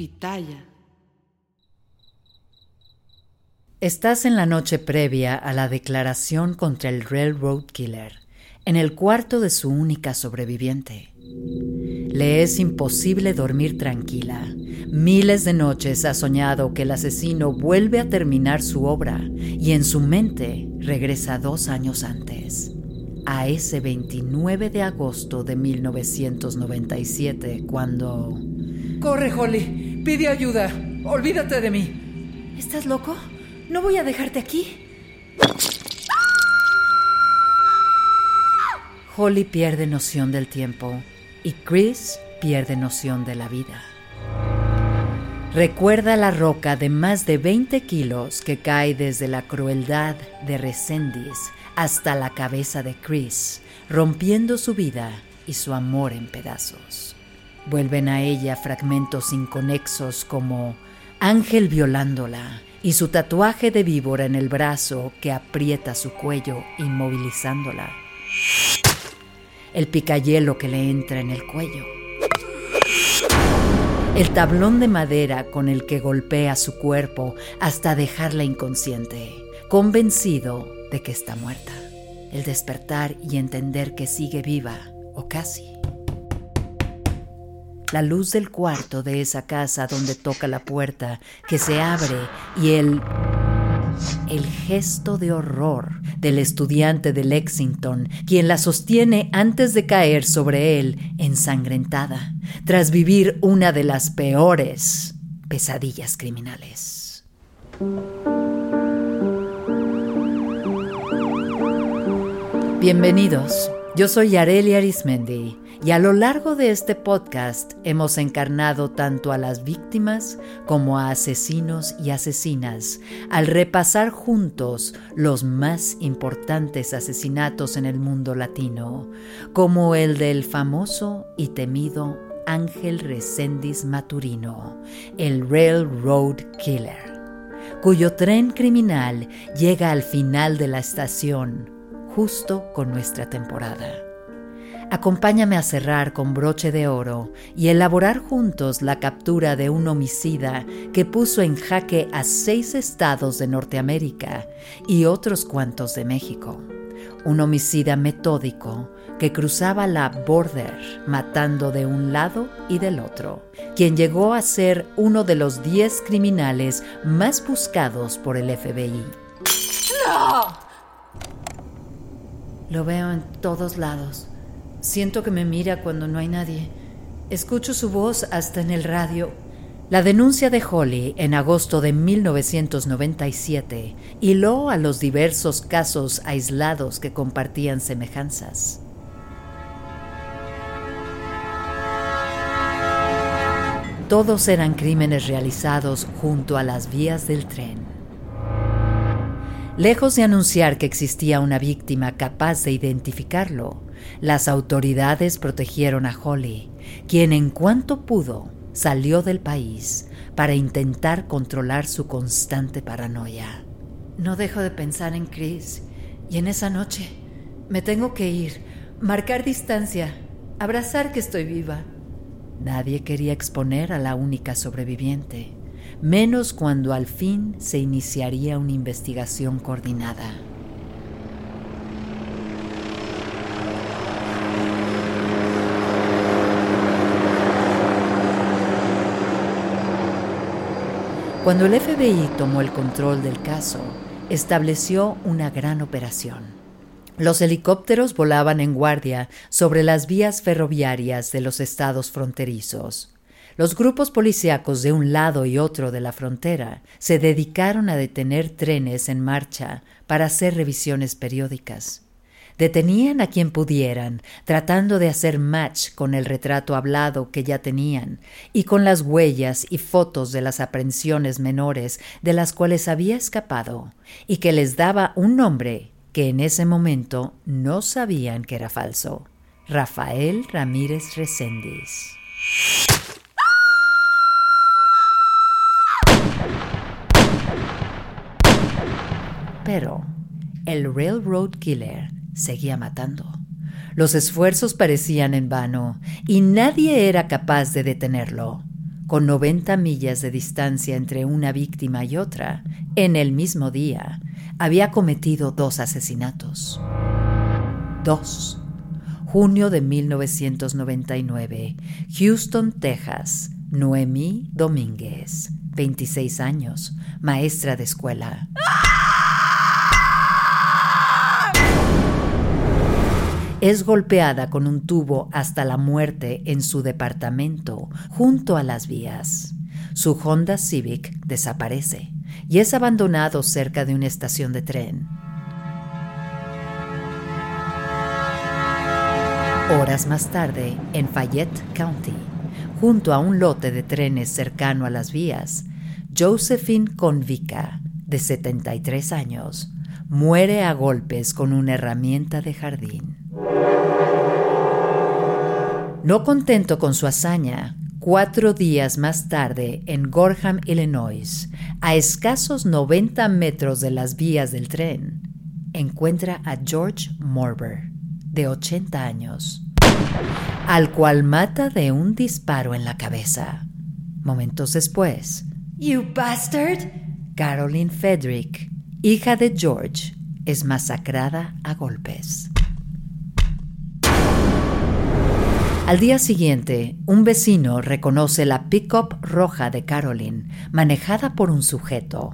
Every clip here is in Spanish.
Pitaya. Estás en la noche previa a la declaración contra el Railroad Killer, en el cuarto de su única sobreviviente. Le es imposible dormir tranquila. Miles de noches ha soñado que el asesino vuelve a terminar su obra y en su mente regresa dos años antes, a ese 29 de agosto de 1997, cuando... Corre, Holly. Pide ayuda. Olvídate de mí. ¿Estás loco? No voy a dejarte aquí. Holly pierde noción del tiempo y Chris pierde noción de la vida. Recuerda la roca de más de 20 kilos que cae desde la crueldad de Resendis hasta la cabeza de Chris, rompiendo su vida y su amor en pedazos. Vuelven a ella fragmentos inconexos como Ángel violándola y su tatuaje de víbora en el brazo que aprieta su cuello inmovilizándola. El picayelo que le entra en el cuello. El tablón de madera con el que golpea su cuerpo hasta dejarla inconsciente, convencido de que está muerta. El despertar y entender que sigue viva, o casi la luz del cuarto de esa casa donde toca la puerta, que se abre y el... El gesto de horror del estudiante de Lexington, quien la sostiene antes de caer sobre él ensangrentada, tras vivir una de las peores pesadillas criminales. Bienvenidos, yo soy Yareli Arismendi y a lo largo de este podcast hemos encarnado tanto a las víctimas como a asesinos y asesinas al repasar juntos los más importantes asesinatos en el mundo latino, como el del famoso y temido Ángel Reséndiz Maturino, el Railroad Killer, cuyo tren criminal llega al final de la estación justo con nuestra temporada. Acompáñame a cerrar con broche de oro y elaborar juntos la captura de un homicida que puso en jaque a seis estados de Norteamérica y otros cuantos de México. Un homicida metódico que cruzaba la border matando de un lado y del otro, quien llegó a ser uno de los diez criminales más buscados por el FBI. ¡No! Lo veo en todos lados Siento que me mira cuando no hay nadie. Escucho su voz hasta en el radio. La denuncia de Holly en agosto de 1997 hiló a los diversos casos aislados que compartían semejanzas. Todos eran crímenes realizados junto a las vías del tren. Lejos de anunciar que existía una víctima capaz de identificarlo, las autoridades protegieron a Holly, quien en cuanto pudo salió del país para intentar controlar su constante paranoia. No dejo de pensar en Chris y en esa noche. Me tengo que ir, marcar distancia, abrazar que estoy viva. Nadie quería exponer a la única sobreviviente, menos cuando al fin se iniciaría una investigación coordinada. Cuando el FBI tomó el control del caso, estableció una gran operación. Los helicópteros volaban en guardia sobre las vías ferroviarias de los estados fronterizos. Los grupos policíacos de un lado y otro de la frontera se dedicaron a detener trenes en marcha para hacer revisiones periódicas. Detenían a quien pudieran, tratando de hacer match con el retrato hablado que ya tenían y con las huellas y fotos de las aprehensiones menores de las cuales había escapado, y que les daba un nombre que en ese momento no sabían que era falso. Rafael Ramírez Reséndiz. Pero el Railroad Killer seguía matando. Los esfuerzos parecían en vano y nadie era capaz de detenerlo. con 90 millas de distancia entre una víctima y otra, en el mismo día, había cometido dos asesinatos. Dos. Junio de 1999, Houston, Texas. Noemí Domínguez, 26 años, maestra de escuela. Es golpeada con un tubo hasta la muerte en su departamento, junto a las vías. Su Honda Civic desaparece y es abandonado cerca de una estación de tren. Horas más tarde, en Fayette County, junto a un lote de trenes cercano a las vías, Josephine Convica, de 73 años, muere a golpes con una herramienta de jardín. No contento con su hazaña, cuatro días más tarde, en Gorham, Illinois, a escasos 90 metros de las vías del tren, encuentra a George Morber, de 80 años, al cual mata de un disparo en la cabeza. Momentos después, You bastard! Caroline Frederick, hija de George, es masacrada a golpes. Al día siguiente, un vecino reconoce la pickup roja de Caroline, manejada por un sujeto.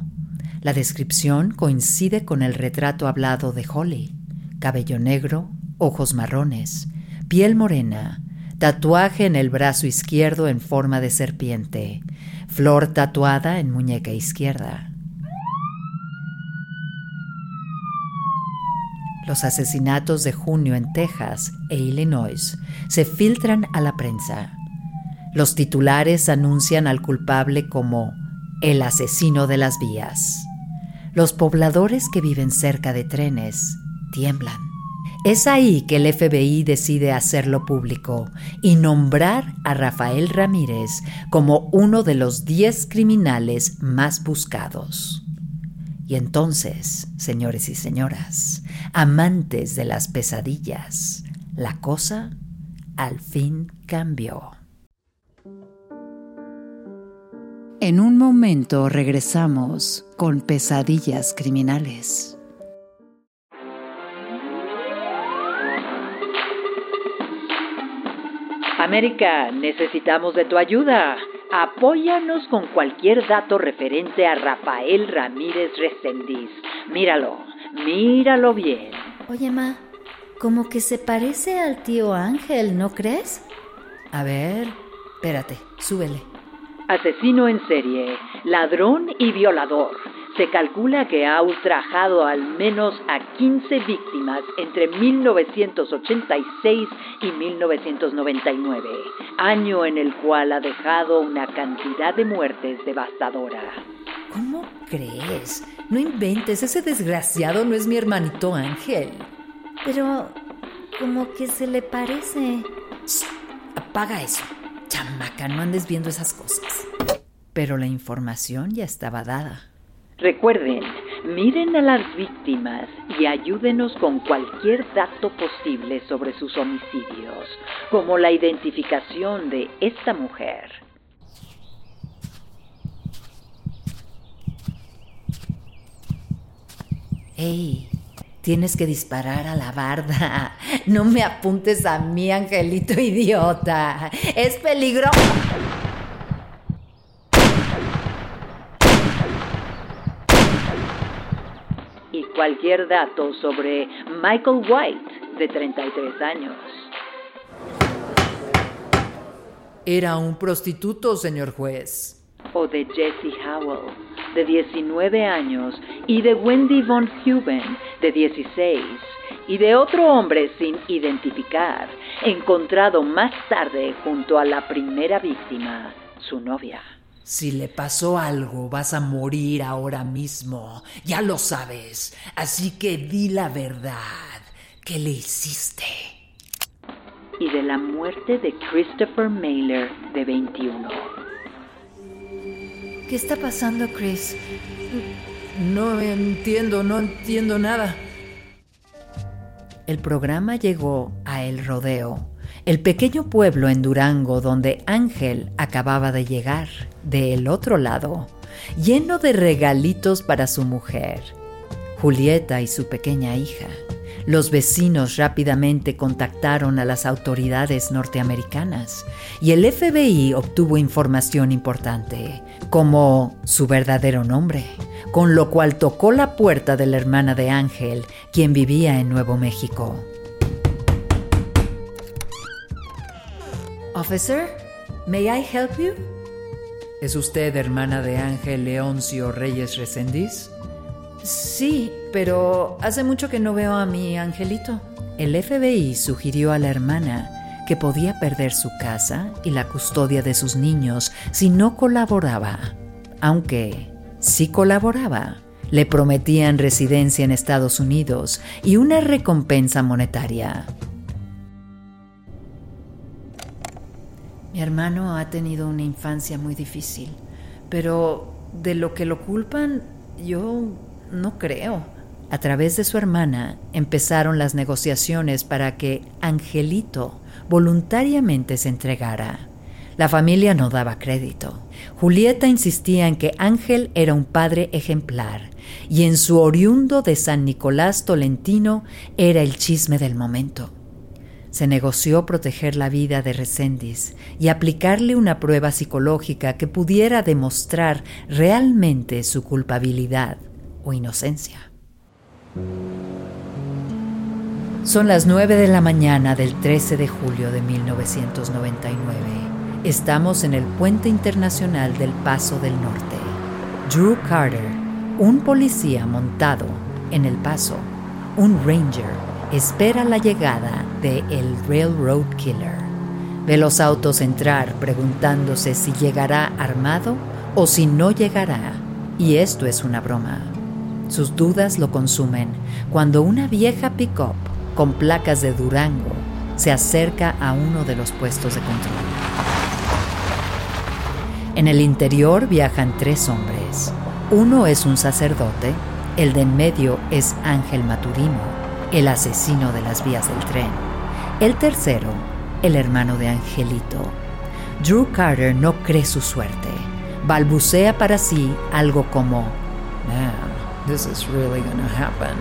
La descripción coincide con el retrato hablado de Holly. Cabello negro, ojos marrones, piel morena, tatuaje en el brazo izquierdo en forma de serpiente, flor tatuada en muñeca izquierda. Los asesinatos de junio en Texas e Illinois se filtran a la prensa. Los titulares anuncian al culpable como el asesino de las vías. Los pobladores que viven cerca de trenes tiemblan. Es ahí que el FBI decide hacerlo público y nombrar a Rafael Ramírez como uno de los 10 criminales más buscados. Y entonces, señores y señoras, amantes de las pesadillas, la cosa al fin cambió. En un momento regresamos con pesadillas criminales. América, necesitamos de tu ayuda. Apóyanos con cualquier dato referente a Rafael Ramírez Resendiz. Míralo, míralo bien. Oye, Ma, como que se parece al tío Ángel, ¿no crees? A ver, espérate, súbele. Asesino en serie, ladrón y violador. Se calcula que ha ultrajado al menos a 15 víctimas entre 1986 y 1999, año en el cual ha dejado una cantidad de muertes devastadora. ¿Cómo crees? No inventes, ese desgraciado no es mi hermanito Ángel. Pero como que se le parece. apaga eso. Chamaca, no andes viendo esas cosas. Pero la información ya estaba dada. Recuerden, miren a las víctimas y ayúdenos con cualquier dato posible sobre sus homicidios, como la identificación de esta mujer. ¡Ey! Tienes que disparar a la barda. No me apuntes a mí, angelito idiota. Es peligroso. y cualquier dato sobre Michael White, de 33 años. Era un prostituto, señor juez. O de Jesse Howell, de 19 años, y de Wendy Von Huben, de 16, y de otro hombre sin identificar, encontrado más tarde junto a la primera víctima, su novia. Si le pasó algo, vas a morir ahora mismo. Ya lo sabes. Así que di la verdad. ¿Qué le hiciste? Y de la muerte de Christopher Mailer, de 21. ¿Qué está pasando, Chris? No entiendo, no entiendo nada. El programa llegó a El Rodeo el pequeño pueblo en Durango donde Ángel acababa de llegar, del otro lado, lleno de regalitos para su mujer, Julieta y su pequeña hija. Los vecinos rápidamente contactaron a las autoridades norteamericanas y el FBI obtuvo información importante, como su verdadero nombre, con lo cual tocó la puerta de la hermana de Ángel, quien vivía en Nuevo México. Officer, may I help you? ¿Es usted hermana de Ángel Leoncio Reyes Resendiz? Sí, pero hace mucho que no veo a mi angelito. El FBI sugirió a la hermana que podía perder su casa y la custodia de sus niños si no colaboraba. Aunque si colaboraba, le prometían residencia en Estados Unidos y una recompensa monetaria. Mi hermano ha tenido una infancia muy difícil, pero de lo que lo culpan, yo no creo. A través de su hermana empezaron las negociaciones para que Angelito voluntariamente se entregara. La familia no daba crédito. Julieta insistía en que Ángel era un padre ejemplar y en su oriundo de San Nicolás Tolentino era el chisme del momento. Se negoció proteger la vida de Reséndiz y aplicarle una prueba psicológica que pudiera demostrar realmente su culpabilidad o inocencia. Son las 9 de la mañana del 13 de julio de 1999. Estamos en el puente internacional del Paso del Norte. Drew Carter, un policía montado en el paso, un ranger, espera la llegada de el Railroad Killer. Ve los autos entrar preguntándose si llegará armado o si no llegará. Y esto es una broma. Sus dudas lo consumen cuando una vieja pick-up con placas de Durango se acerca a uno de los puestos de control. En el interior viajan tres hombres. Uno es un sacerdote, el de en medio es Ángel Maturino, el asesino de las vías del tren. El tercero, el hermano de Angelito. Drew Carter no cree su suerte. Balbucea para sí algo como, This is really gonna happen.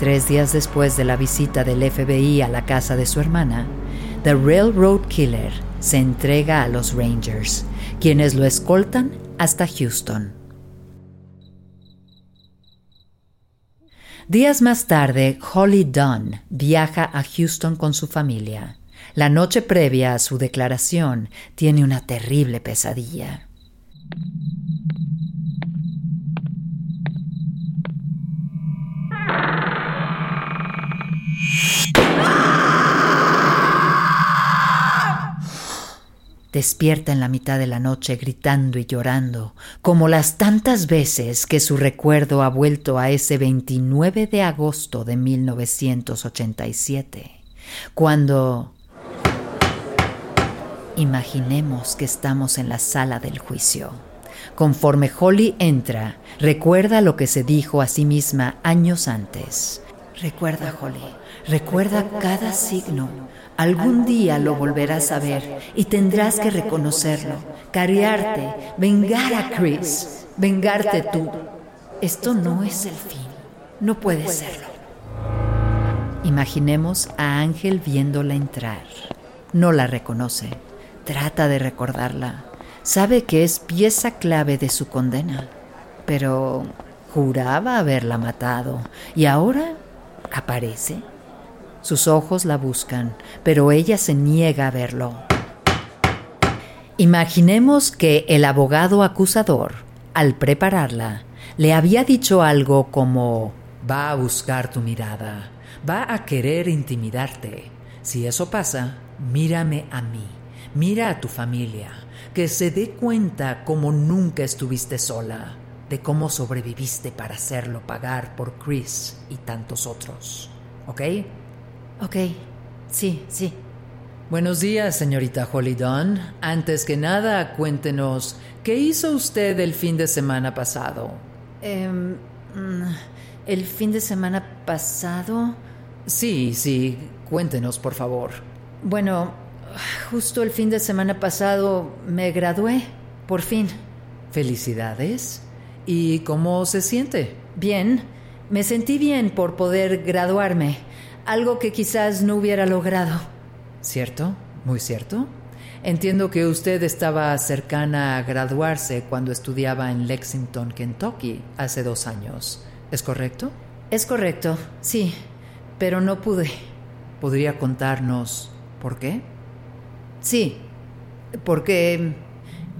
Tres días después de la visita del FBI a la casa de su hermana, The Railroad Killer se entrega a los Rangers, quienes lo escoltan hasta Houston. Días más tarde, Holly Dunn viaja a Houston con su familia. La noche previa a su declaración tiene una terrible pesadilla. Despierta en la mitad de la noche gritando y llorando, como las tantas veces que su recuerdo ha vuelto a ese 29 de agosto de 1987, cuando... Imaginemos que estamos en la sala del juicio. Conforme Holly entra, recuerda lo que se dijo a sí misma años antes. Recuerda, Holly, recuerda cada signo Algún día lo volverás a ver y tendrás que reconocerlo, cariarte, vengar a Chris, vengarte tú. Esto no es el fin, no puede serlo. Imaginemos a Ángel viéndola entrar. No la reconoce, trata de recordarla. Sabe que es pieza clave de su condena, pero juraba haberla matado y ahora aparece. Sus ojos la buscan, pero ella se niega a verlo. Imaginemos que el abogado acusador, al prepararla, le había dicho algo como va a buscar tu mirada, va a querer intimidarte. Si eso pasa, mírame a mí, mira a tu familia, que se dé cuenta como nunca estuviste sola, de cómo sobreviviste para hacerlo pagar por Chris y tantos otros. ¿Ok? Ok, sí, sí. Buenos días, señorita Holly Dunn. Antes que nada, cuéntenos, ¿qué hizo usted el fin de semana pasado? Mm, ¿El fin de semana pasado? Sí, sí, cuéntenos, por favor. Bueno, justo el fin de semana pasado me gradué, por fin. Felicidades. ¿Y cómo se siente? Bien, me sentí bien por poder graduarme, algo que quizás no hubiera logrado. ¿Cierto? Muy cierto. Entiendo que usted estaba cercana a graduarse cuando estudiaba en Lexington, Kentucky, hace dos años. ¿Es correcto? Es correcto, sí, pero no pude. ¿Podría contarnos por qué? Sí, porque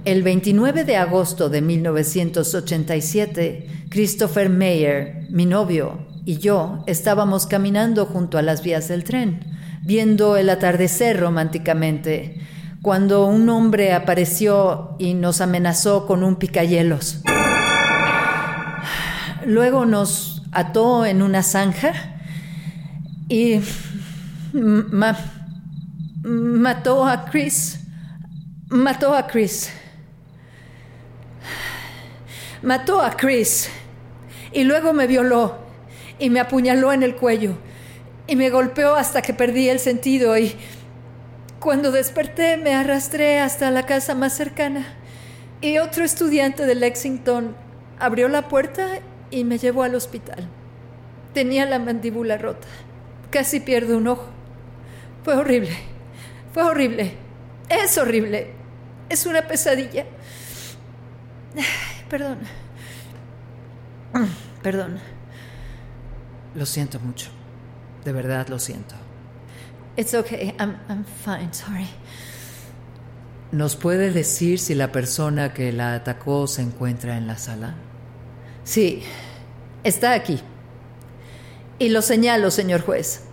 el 29 de agosto de 1987, Christopher Mayer, mi novio, y yo estábamos caminando junto a las vías del tren, viendo el atardecer románticamente, cuando un hombre apareció y nos amenazó con un picahielos. Luego nos ató en una zanja y mató a Chris. Mató a Chris. Mató a Chris. Y luego me violó y me apuñaló en el cuello y me golpeó hasta que perdí el sentido y cuando desperté me arrastré hasta la casa más cercana y otro estudiante de Lexington abrió la puerta y me llevó al hospital. Tenía la mandíbula rota. Casi pierdo un ojo. Fue horrible. Fue horrible. Es horrible. Es una pesadilla. Perdón. Perdón. Lo siento mucho. De verdad lo siento. It's okay. I'm, I'm fine. Sorry. ¿Nos puede decir si la persona que la atacó se encuentra en la sala? Sí, está aquí. Y lo señalo, señor juez.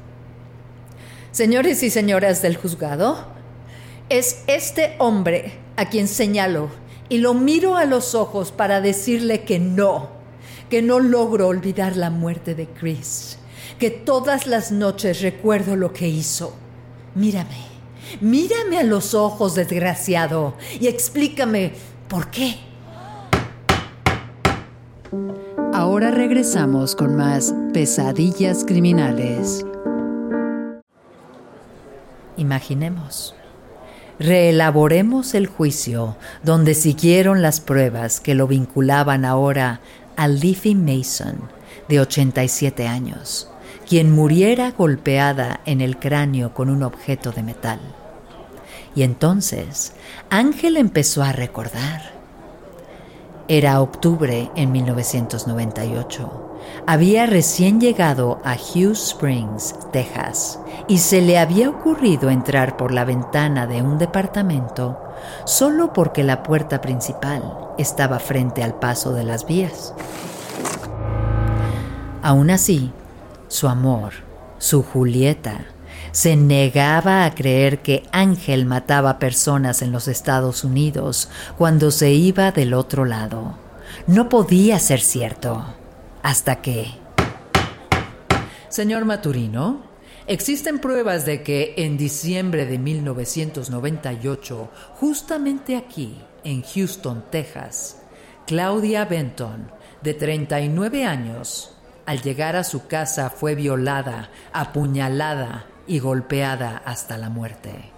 Señores y señoras del juzgado, es este hombre a quien señalo y lo miro a los ojos para decirle que no, que no logro olvidar la muerte de Chris, que todas las noches recuerdo lo que hizo. Mírame, mírame a los ojos, desgraciado, y explícame por qué. Ahora regresamos con más pesadillas criminales. Imaginemos. Reelaboremos el juicio donde siguieron las pruebas que lo vinculaban ahora a Leafy Mason, de 87 años, quien muriera golpeada en el cráneo con un objeto de metal. Y entonces Ángel empezó a recordar. Era octubre en 1998. Había recién llegado a Hughes Springs, Texas, y se le había ocurrido entrar por la ventana de un departamento solo porque la puerta principal estaba frente al paso de las vías. Aún así, su amor, su Julieta, se negaba a creer que Ángel mataba personas en los Estados Unidos cuando se iba del otro lado. No podía ser cierto. Hasta que... Señor Maturino, existen pruebas de que en diciembre de 1998, justamente aquí, en Houston, Texas, Claudia Benton, de 39 años, al llegar a su casa fue violada, apuñalada y golpeada hasta la muerte.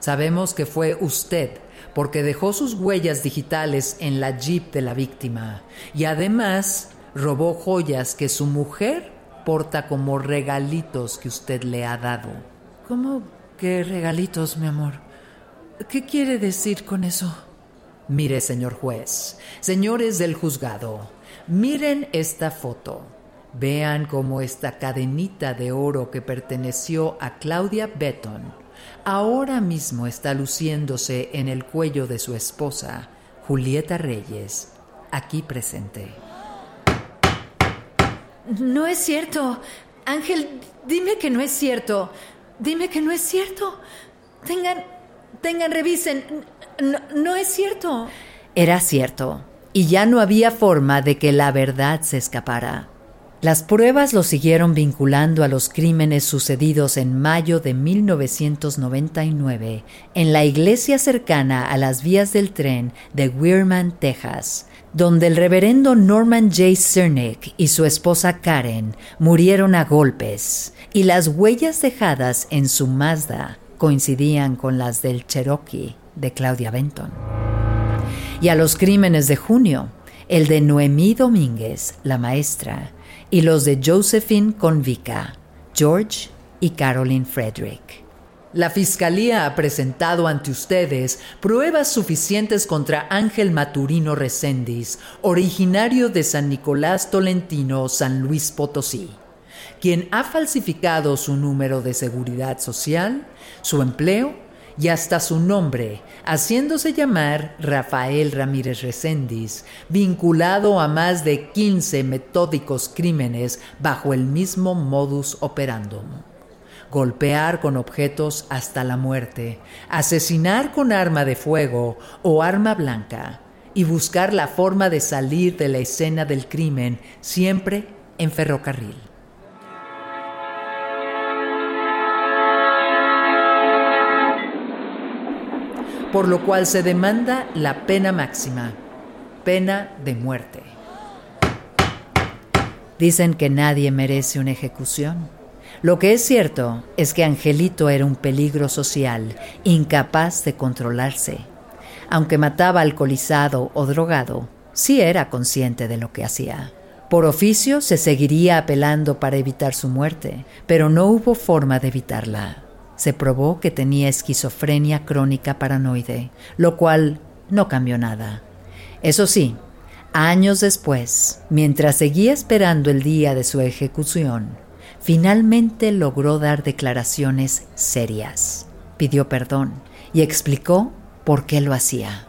Sabemos que fue usted porque dejó sus huellas digitales en la jeep de la víctima y además robó joyas que su mujer porta como regalitos que usted le ha dado. ¿Cómo que regalitos, mi amor? ¿Qué quiere decir con eso? Mire, señor juez, señores del juzgado, miren esta foto. Vean cómo esta cadenita de oro que perteneció a Claudia Betton ahora mismo está luciéndose en el cuello de su esposa, Julieta Reyes, aquí presente. No es cierto. Ángel, dime que no es cierto. Dime que no es cierto. Tengan, tengan, revisen. No, no es cierto. Era cierto. Y ya no había forma de que la verdad se escapara. Las pruebas lo siguieron vinculando a los crímenes sucedidos en mayo de 1999 en la iglesia cercana a las vías del tren de Weirman, Texas, donde el reverendo Norman J. Cernick y su esposa Karen murieron a golpes, y las huellas dejadas en su Mazda coincidían con las del Cherokee de Claudia Benton. Y a los crímenes de junio, el de Noemí Domínguez, la maestra, y los de Josephine Convica, George y Caroline Frederick. La Fiscalía ha presentado ante ustedes pruebas suficientes contra Ángel Maturino Recendis, originario de San Nicolás Tolentino, San Luis Potosí, quien ha falsificado su número de seguridad social, su empleo y hasta su nombre, haciéndose llamar Rafael Ramírez Recendis, vinculado a más de 15 metódicos crímenes bajo el mismo modus operandum golpear con objetos hasta la muerte, asesinar con arma de fuego o arma blanca y buscar la forma de salir de la escena del crimen siempre en ferrocarril. Por lo cual se demanda la pena máxima, pena de muerte. Dicen que nadie merece una ejecución lo que es cierto es que Angelito era un peligro social, incapaz de controlarse. Aunque mataba alcoholizado o drogado, sí era consciente de lo que hacía. Por oficio se seguiría apelando para evitar su muerte, pero no hubo forma de evitarla. Se probó que tenía esquizofrenia crónica paranoide, lo cual no cambió nada. Eso sí, años después, mientras seguía esperando el día de su ejecución, finalmente logró dar declaraciones serias. Pidió perdón y explicó por qué lo hacía.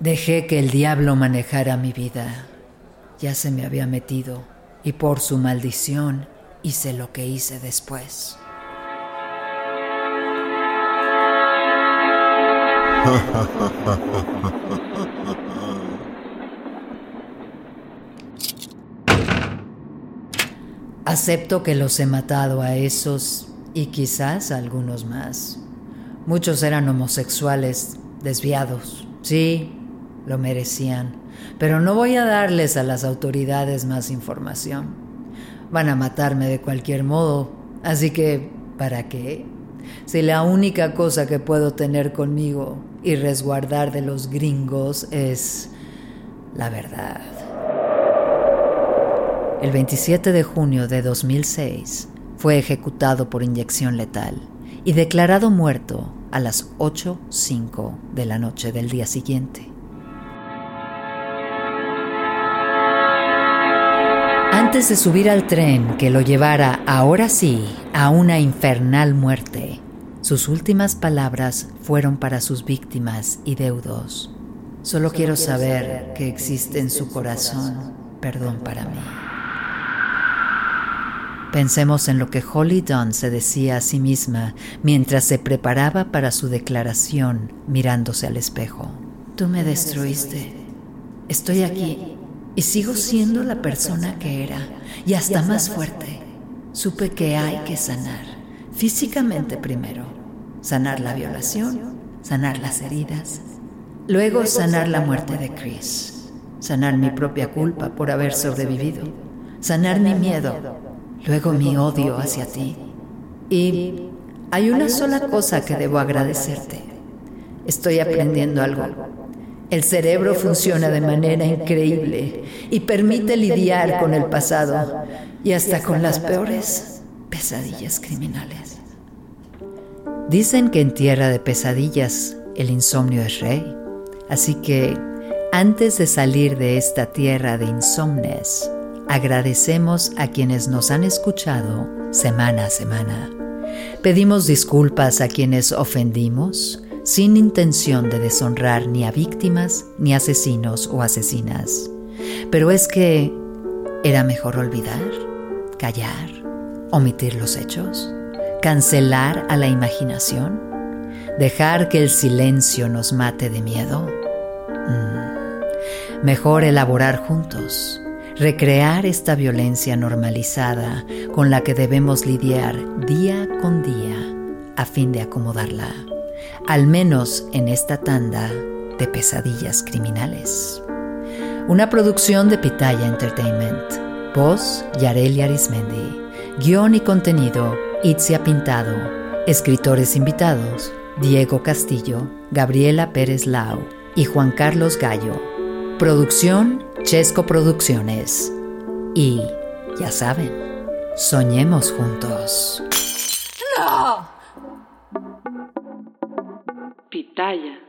Dejé que el diablo manejara mi vida. Ya se me había metido y por su maldición hice lo que hice después. Acepto que los he matado a esos y quizás a algunos más. Muchos eran homosexuales, desviados. Sí, lo merecían. Pero no voy a darles a las autoridades más información. Van a matarme de cualquier modo. Así que, ¿para qué? Si la única cosa que puedo tener conmigo y resguardar de los gringos es la verdad. El 27 de junio de 2006 fue ejecutado por inyección letal y declarado muerto a las 8.05 de la noche del día siguiente. Antes de subir al tren que lo llevara ahora sí a una infernal muerte, sus últimas palabras fueron para sus víctimas y deudos. Solo quiero saber que existe en su corazón perdón para mí. Pensemos en lo que Holly Dunn se decía a sí misma mientras se preparaba para su declaración mirándose al espejo. Tú me destruiste. Estoy aquí y sigo siendo la persona que era y hasta más fuerte. Supe que hay que sanar, físicamente primero, sanar la violación, sanar las heridas, luego sanar la muerte de Chris, sanar mi propia culpa por haber sobrevivido, sanar mi miedo luego mi odio hacia ti. Y hay una sola cosa que debo agradecerte. Estoy aprendiendo algo. El cerebro funciona de manera increíble y permite lidiar con el pasado y hasta con las peores pesadillas criminales. Dicen que en tierra de pesadillas el insomnio es rey, así que antes de salir de esta tierra de insomnes, Agradecemos a quienes nos han escuchado semana a semana. Pedimos disculpas a quienes ofendimos sin intención de deshonrar ni a víctimas, ni asesinos o asesinas. Pero es que era mejor olvidar, callar, omitir los hechos, cancelar a la imaginación, dejar que el silencio nos mate de miedo. Mm. Mejor elaborar juntos recrear esta violencia normalizada con la que debemos lidiar día con día a fin de acomodarla, al menos en esta tanda de pesadillas criminales. Una producción de Pitaya Entertainment. Voz Yareli Arismendi. Guión y contenido Itzia Pintado. Escritores invitados, Diego Castillo, Gabriela Pérez Lau y Juan Carlos Gallo. Producción, Chesco Producciones. Y, ya saben, soñemos juntos. Pitaya.